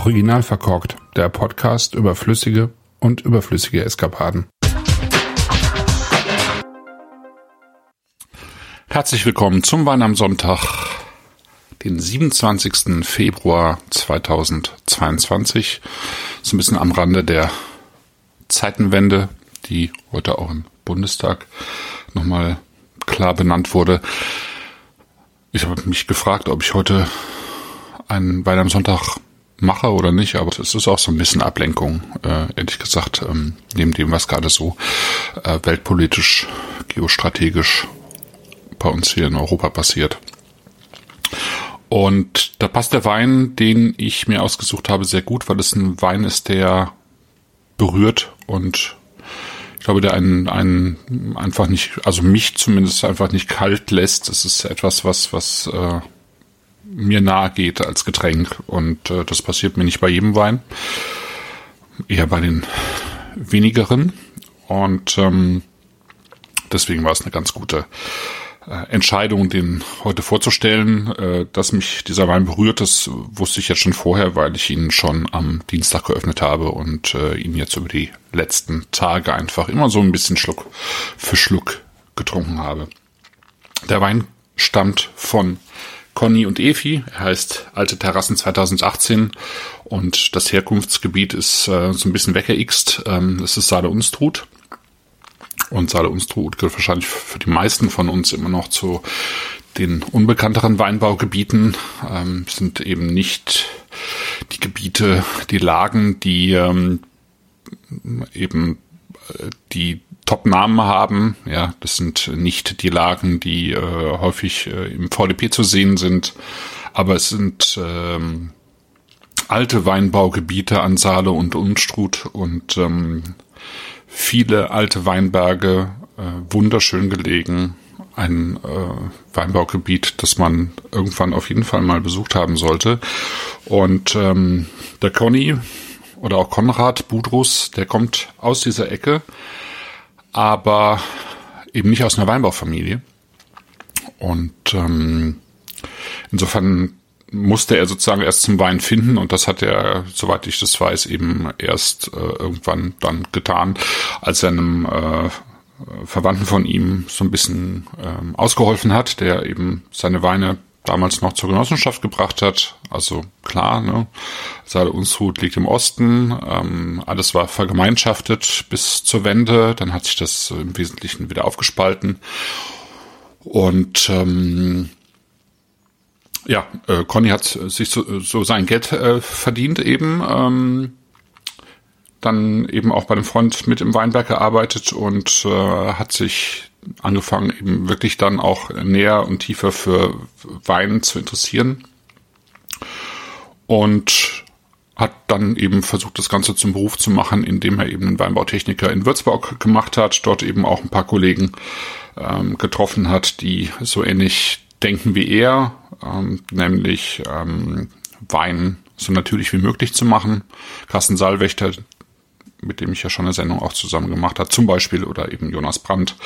Original verkorkt, der Podcast über flüssige und überflüssige Eskapaden. Herzlich willkommen zum Wein am Sonntag, den 27. Februar 2022. So ein bisschen am Rande der Zeitenwende, die heute auch im Bundestag nochmal klar benannt wurde. Ich habe mich gefragt, ob ich heute einen Wein am Sonntag mache oder nicht, aber es ist auch so ein bisschen Ablenkung, äh, ehrlich gesagt, ähm, neben dem, was gerade so äh, weltpolitisch, geostrategisch bei uns hier in Europa passiert. Und da passt der Wein, den ich mir ausgesucht habe, sehr gut, weil es ein Wein ist, der berührt und ich glaube, der einen, einen einfach nicht, also mich zumindest einfach nicht kalt lässt. Es ist etwas, was, was äh, mir nahe geht als Getränk. Und äh, das passiert mir nicht bei jedem Wein. Eher bei den wenigeren. Und ähm, deswegen war es eine ganz gute äh, Entscheidung, den heute vorzustellen. Äh, dass mich dieser Wein berührt, das wusste ich jetzt schon vorher, weil ich ihn schon am Dienstag geöffnet habe und äh, ihn jetzt über die letzten Tage einfach immer so ein bisschen Schluck für Schluck getrunken habe. Der Wein stammt von Conny und Efi. Er heißt Alte Terrassen 2018 und das Herkunftsgebiet ist äh, so ein bisschen weggeixt. Ähm, es ist Saale Unstrut. Und Saale Unstrut gehört wahrscheinlich für die meisten von uns immer noch zu den unbekannteren Weinbaugebieten. Ähm, sind eben nicht die Gebiete, die Lagen, die ähm, eben äh, die Top-Namen haben. Ja, das sind nicht die Lagen, die äh, häufig äh, im VDP zu sehen sind, aber es sind ähm, alte Weinbaugebiete an Saale und Unstrut und ähm, viele alte Weinberge, äh, wunderschön gelegen. Ein äh, Weinbaugebiet, das man irgendwann auf jeden Fall mal besucht haben sollte. Und ähm, der Conny oder auch Konrad Budrus, der kommt aus dieser Ecke aber eben nicht aus einer Weinbaufamilie. Und ähm, insofern musste er sozusagen erst zum Wein finden und das hat er, soweit ich das weiß, eben erst äh, irgendwann dann getan, als er einem äh, Verwandten von ihm so ein bisschen ähm, ausgeholfen hat, der eben seine Weine damals noch zur Genossenschaft gebracht hat. Also klar, ne, Saale Unshut liegt im Osten, ähm, alles war vergemeinschaftet bis zur Wende, dann hat sich das im Wesentlichen wieder aufgespalten. Und ähm, ja, äh, Conny hat sich so, so sein Geld äh, verdient eben. Ähm, dann eben auch bei dem Freund mit im Weinberg gearbeitet und äh, hat sich angefangen, eben wirklich dann auch näher und tiefer für Wein zu interessieren. Und hat dann eben versucht, das Ganze zum Beruf zu machen, indem er eben einen Weinbautechniker in Würzburg gemacht hat, dort eben auch ein paar Kollegen ähm, getroffen hat, die so ähnlich denken wie er, ähm, nämlich ähm, Wein so natürlich wie möglich zu machen. Carsten Saalwächter, mit dem ich ja schon eine Sendung auch zusammen gemacht habe, zum Beispiel, oder eben Jonas Brandt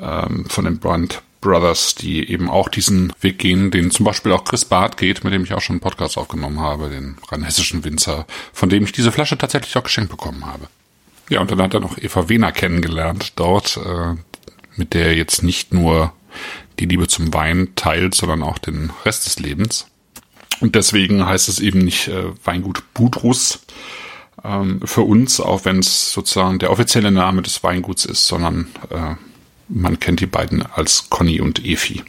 ähm, von den Brandt Brothers, die eben auch diesen Weg gehen, den zum Beispiel auch Chris Barth geht, mit dem ich auch schon einen Podcast aufgenommen habe, den rheinhessischen Winzer, von dem ich diese Flasche tatsächlich auch geschenkt bekommen habe. Ja, und dann hat er noch Eva Wehner kennengelernt dort, äh, mit der er jetzt nicht nur die Liebe zum Wein teilt, sondern auch den Rest des Lebens. Und deswegen heißt es eben nicht äh, Weingut Budrus, ähm, für uns, auch wenn es sozusagen der offizielle Name des Weinguts ist, sondern äh, man kennt die beiden als Conny und Efi.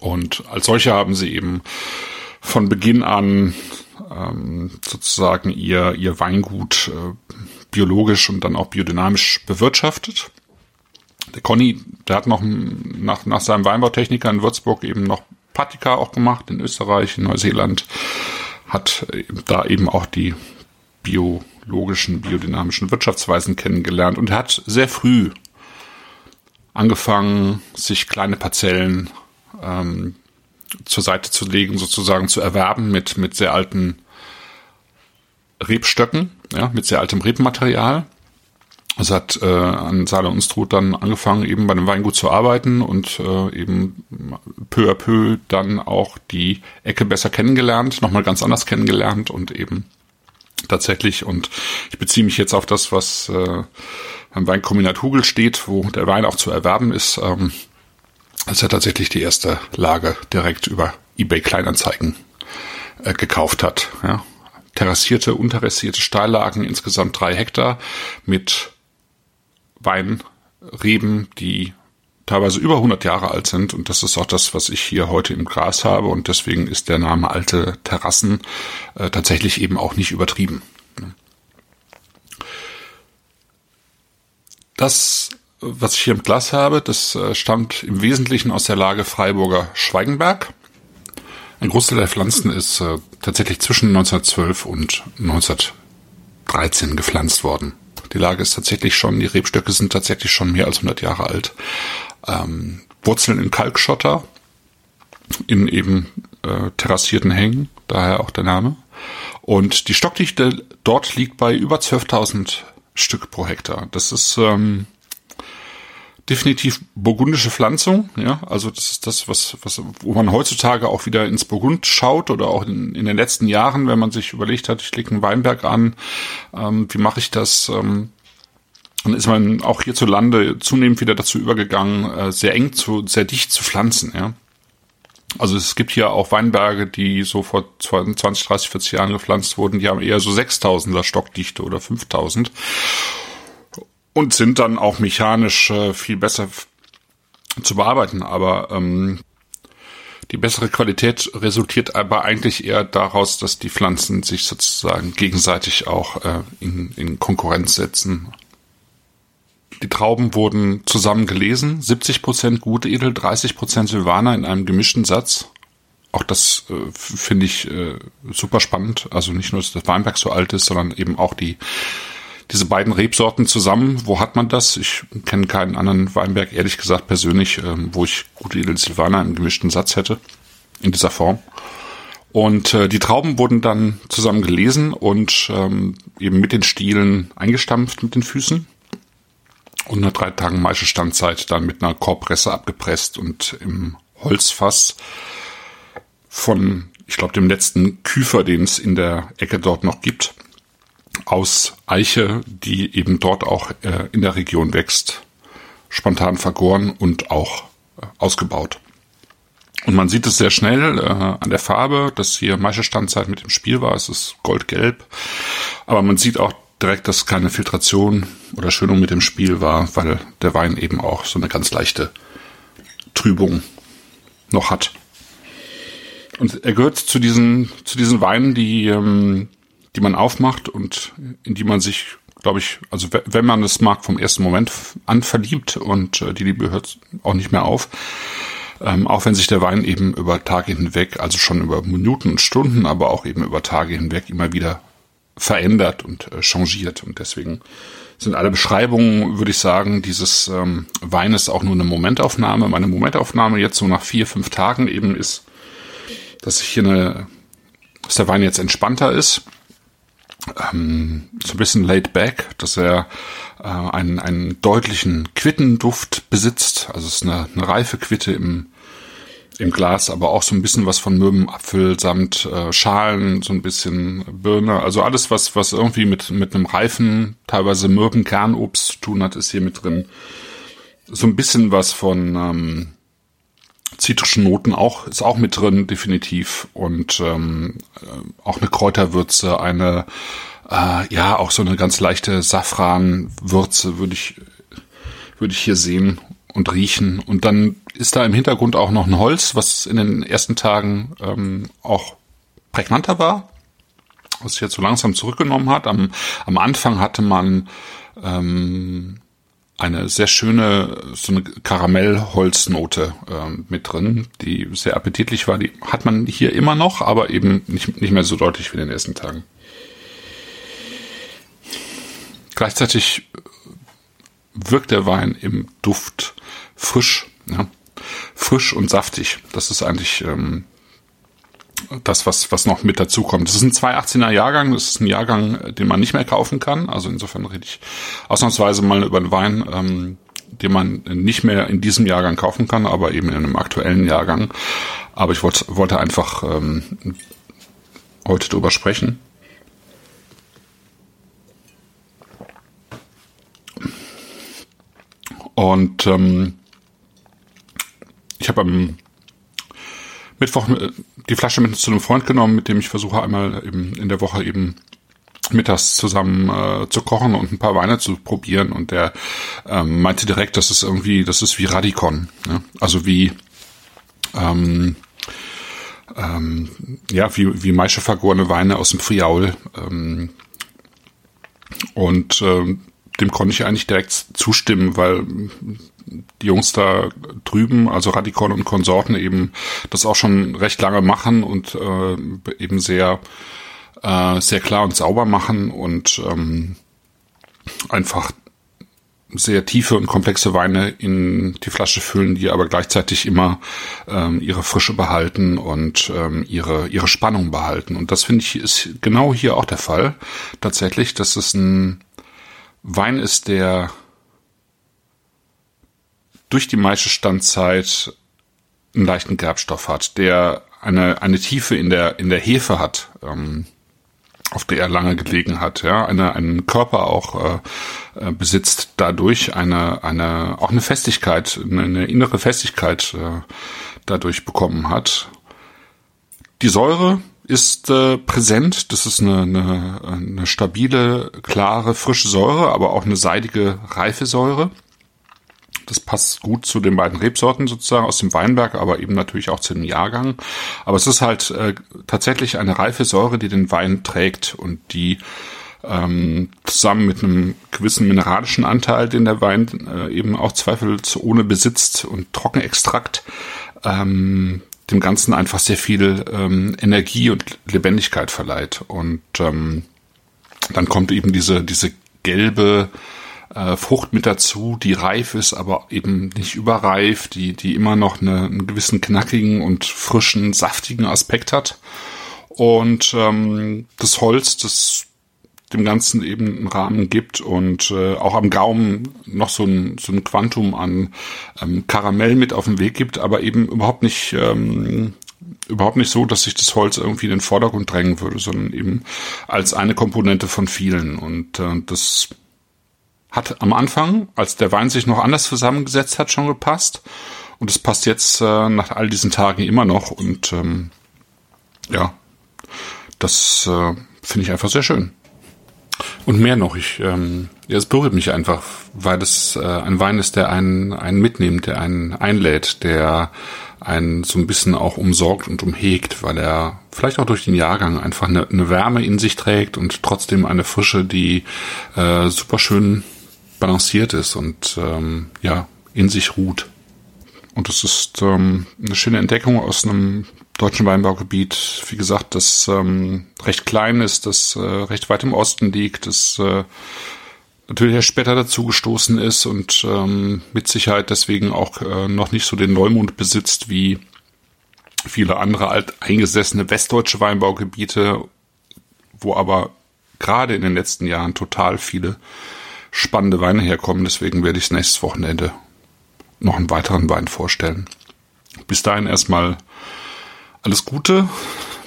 Und als solche haben sie eben von Beginn an ähm, sozusagen ihr, ihr Weingut äh, biologisch und dann auch biodynamisch bewirtschaftet. Der Conny, der hat noch nach, nach seinem Weinbautechniker in Würzburg eben noch Patika auch gemacht in Österreich, in Neuseeland, hat da eben auch die biologischen, biodynamischen Wirtschaftsweisen kennengelernt und hat sehr früh angefangen, sich kleine Parzellen ähm, zur Seite zu legen, sozusagen zu erwerben mit, mit sehr alten Rebstöcken, ja, mit sehr altem Rebmaterial. Also hat äh, an Saale und Struth dann angefangen, eben bei dem Weingut zu arbeiten und äh, eben peu à peu dann auch die Ecke besser kennengelernt, nochmal ganz anders kennengelernt und eben tatsächlich. Und ich beziehe mich jetzt auf das, was äh, beim Weinkombinat Hugel steht, wo der Wein auch zu erwerben ist. Ähm, dass er tatsächlich die erste Lage direkt über eBay Kleinanzeigen äh, gekauft hat. Ja. Terrassierte, unterrassierte Steillagen, insgesamt drei Hektar mit Weinreben, die teilweise über 100 Jahre alt sind. Und das ist auch das, was ich hier heute im Gras habe. Und deswegen ist der Name Alte Terrassen äh, tatsächlich eben auch nicht übertrieben. Das, was ich hier im Glas habe, das äh, stammt im Wesentlichen aus der Lage Freiburger Schweigenberg. Ein Großteil der Pflanzen ist äh, tatsächlich zwischen 1912 und 1913 gepflanzt worden. Die Lage ist tatsächlich schon, die Rebstöcke sind tatsächlich schon mehr als 100 Jahre alt. Ähm, Wurzeln in Kalkschotter, in eben äh, terrassierten Hängen, daher auch der Name. Und die Stockdichte dort liegt bei über 12.000 Stück pro Hektar. Das ist ähm, definitiv burgundische Pflanzung, ja, also das ist das, was, was, wo man heutzutage auch wieder ins Burgund schaut oder auch in, in den letzten Jahren, wenn man sich überlegt hat, ich lege einen Weinberg an, ähm, wie mache ich das? Ähm, dann ist man auch hierzulande zunehmend wieder dazu übergegangen, äh, sehr eng zu, sehr dicht zu pflanzen, ja. Also es gibt hier auch Weinberge, die so vor 20, 30, 40 Jahren gepflanzt wurden, die haben eher so 6000er Stockdichte oder 5000 und sind dann auch mechanisch äh, viel besser zu bearbeiten. Aber ähm, die bessere Qualität resultiert aber eigentlich eher daraus, dass die Pflanzen sich sozusagen gegenseitig auch äh, in, in Konkurrenz setzen. Die Trauben wurden zusammen gelesen, 70 Prozent gute Edel, 30 Prozent Silvaner in einem gemischten Satz. Auch das äh, finde ich äh, super spannend. Also nicht nur, dass das Weinberg so alt ist, sondern eben auch die diese beiden Rebsorten zusammen. Wo hat man das? Ich kenne keinen anderen Weinberg, ehrlich gesagt persönlich, ähm, wo ich gute Edel Silvaner im gemischten Satz hätte in dieser Form. Und äh, die Trauben wurden dann zusammen gelesen und ähm, eben mit den Stielen eingestampft mit den Füßen und nach drei Tagen Maischestandzeit dann mit einer Korbpresse abgepresst und im Holzfass von, ich glaube, dem letzten Küfer, den es in der Ecke dort noch gibt, aus Eiche, die eben dort auch äh, in der Region wächst, spontan vergoren und auch äh, ausgebaut. Und man sieht es sehr schnell äh, an der Farbe, dass hier Maischestandzeit mit dem Spiel war. Es ist goldgelb. Aber man sieht auch direkt, dass keine Filtration oder Schönung mit dem Spiel war, weil der Wein eben auch so eine ganz leichte Trübung noch hat. Und er gehört zu diesen, zu diesen Weinen, die, ähm, die man aufmacht und in die man sich, glaube ich, also wenn man es mag, vom ersten Moment an verliebt und äh, die Liebe hört auch nicht mehr auf. Ähm, auch wenn sich der Wein eben über Tage hinweg, also schon über Minuten und Stunden, aber auch eben über Tage hinweg immer wieder verändert und äh, changiert. Und deswegen sind alle Beschreibungen, würde ich sagen, dieses ähm, Weines auch nur eine Momentaufnahme. Meine Momentaufnahme jetzt so nach vier, fünf Tagen eben ist, dass ich hier eine, dass der Wein jetzt entspannter ist. Ähm, so ein bisschen laid back, dass er äh, einen, einen deutlichen Quittenduft besitzt. Also es ist eine, eine reife Quitte im, im Glas, aber auch so ein bisschen was von Möwenapfel samt äh, Schalen, so ein bisschen Birne. Also alles, was, was irgendwie mit, mit einem reifen, teilweise Mürbenkernobst zu tun hat, ist hier mit drin. So ein bisschen was von ähm, zitrischen Noten auch, ist auch mit drin, definitiv. Und ähm, äh, auch eine Kräuterwürze, eine, äh, ja, auch so eine ganz leichte Safranwürze würde ich, würde ich hier sehen und riechen. Und dann ist da im Hintergrund auch noch ein Holz, was in den ersten Tagen ähm, auch prägnanter war, was sich jetzt so langsam zurückgenommen hat. Am, am Anfang hatte man ähm, eine sehr schöne, so eine Karamellholznote ähm, mit drin, die sehr appetitlich war. Die hat man hier immer noch, aber eben nicht, nicht mehr so deutlich wie in den ersten Tagen. Gleichzeitig wirkt der Wein im Duft frisch. Ja? Frisch und saftig. Das ist eigentlich ähm, das, was, was noch mit dazukommt. Das ist ein 218er Jahrgang, das ist ein Jahrgang, den man nicht mehr kaufen kann. Also insofern rede ich ausnahmsweise mal über einen Wein, ähm, den man nicht mehr in diesem Jahrgang kaufen kann, aber eben in einem aktuellen Jahrgang. Aber ich wollte, wollte einfach ähm, heute drüber sprechen. Und ähm, ich habe am Mittwoch äh, die Flasche mit zu einem Freund genommen, mit dem ich versuche einmal eben in der Woche eben mittags zusammen äh, zu kochen und ein paar Weine zu probieren und der ähm, meinte direkt, das ist irgendwie, das ist wie Radikon, ne? also wie ähm, ähm, ja wie wie Maische vergorene Weine aus dem Friaul ähm, und ähm, dem konnte ich eigentlich direkt zustimmen, weil die Jungs da drüben, also Radikon und Konsorten eben das auch schon recht lange machen und äh, eben sehr äh, sehr klar und sauber machen und ähm, einfach sehr tiefe und komplexe Weine in die Flasche füllen, die aber gleichzeitig immer ähm, ihre Frische behalten und ähm, ihre ihre Spannung behalten. Und das finde ich ist genau hier auch der Fall. Tatsächlich, dass es ein Wein ist, der durch die meiste Standzeit einen leichten Gerbstoff hat, der eine eine Tiefe in der in der Hefe hat. Ähm, auf der er lange gelegen hat, ja, eine, einen Körper auch äh, äh, besitzt, dadurch eine, eine, auch eine Festigkeit, eine, eine innere Festigkeit äh, dadurch bekommen hat. Die Säure ist äh, präsent, das ist eine, eine, eine stabile, klare, frische Säure, aber auch eine seidige, reife Säure. Das passt gut zu den beiden Rebsorten sozusagen aus dem Weinberg, aber eben natürlich auch zu dem Jahrgang. Aber es ist halt äh, tatsächlich eine reife Säure, die den Wein trägt und die ähm, zusammen mit einem gewissen mineralischen Anteil, den der Wein äh, eben auch zweifelsohne besitzt und Trockenextrakt, ähm, dem Ganzen einfach sehr viel ähm, Energie und Lebendigkeit verleiht. Und ähm, dann kommt eben diese, diese gelbe, äh, Frucht mit dazu, die reif ist, aber eben nicht überreif, die, die immer noch eine, einen gewissen knackigen und frischen, saftigen Aspekt hat. Und ähm, das Holz, das dem Ganzen eben einen Rahmen gibt und äh, auch am Gaumen noch so ein, so ein Quantum an ähm, Karamell mit auf den Weg gibt, aber eben überhaupt nicht ähm, überhaupt nicht so, dass sich das Holz irgendwie in den Vordergrund drängen würde, sondern eben als eine Komponente von vielen. Und äh, das hat am Anfang, als der Wein sich noch anders zusammengesetzt hat, schon gepasst. Und es passt jetzt äh, nach all diesen Tagen immer noch. Und ähm, ja, das äh, finde ich einfach sehr schön. Und mehr noch, ich, ähm, ja, es berührt mich einfach, weil es äh, ein Wein ist, der einen, einen mitnimmt, der einen einlädt, der einen so ein bisschen auch umsorgt und umhegt, weil er vielleicht auch durch den Jahrgang einfach eine, eine Wärme in sich trägt und trotzdem eine Frische, die äh, super schön balanciert ist und ähm, ja, in sich ruht. Und das ist ähm, eine schöne Entdeckung aus einem deutschen Weinbaugebiet, wie gesagt, das ähm, recht klein ist, das äh, recht weit im Osten liegt, das äh, natürlich erst später dazugestoßen ist und ähm, mit Sicherheit deswegen auch äh, noch nicht so den Neumond besitzt wie viele andere alteingesessene westdeutsche Weinbaugebiete, wo aber gerade in den letzten Jahren total viele spannende Weine herkommen. Deswegen werde ich nächstes Wochenende noch einen weiteren Wein vorstellen. Bis dahin erstmal alles Gute,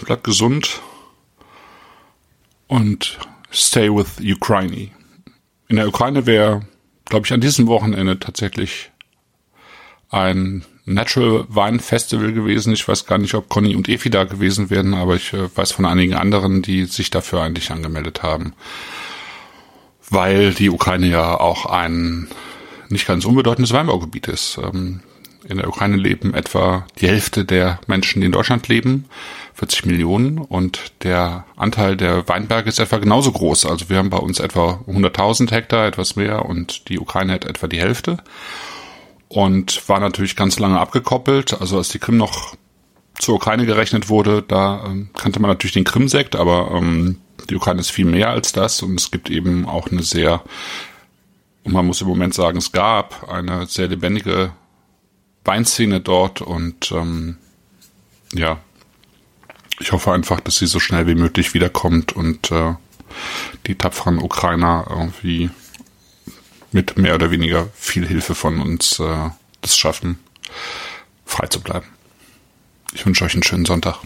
bleibt gesund und stay with Ukraine. In der Ukraine wäre, glaube ich, an diesem Wochenende tatsächlich ein Natural Wine Festival gewesen. Ich weiß gar nicht, ob Conny und Efi da gewesen wären, aber ich äh, weiß von einigen anderen, die sich dafür eigentlich angemeldet haben weil die Ukraine ja auch ein nicht ganz unbedeutendes Weinbaugebiet ist. Ähm, in der Ukraine leben etwa die Hälfte der Menschen, die in Deutschland leben, 40 Millionen, und der Anteil der Weinberge ist etwa genauso groß. Also wir haben bei uns etwa 100.000 Hektar, etwas mehr, und die Ukraine hat etwa die Hälfte. Und war natürlich ganz lange abgekoppelt. Also als die Krim noch zur Ukraine gerechnet wurde, da ähm, kannte man natürlich den Krimsekt, aber ähm, die Ukraine ist viel mehr als das und es gibt eben auch eine sehr, man muss im Moment sagen, es gab eine sehr lebendige Weinszene dort und ähm, ja, ich hoffe einfach, dass sie so schnell wie möglich wiederkommt und äh, die tapferen Ukrainer irgendwie mit mehr oder weniger viel Hilfe von uns äh, das schaffen, frei zu bleiben. Ich wünsche euch einen schönen Sonntag.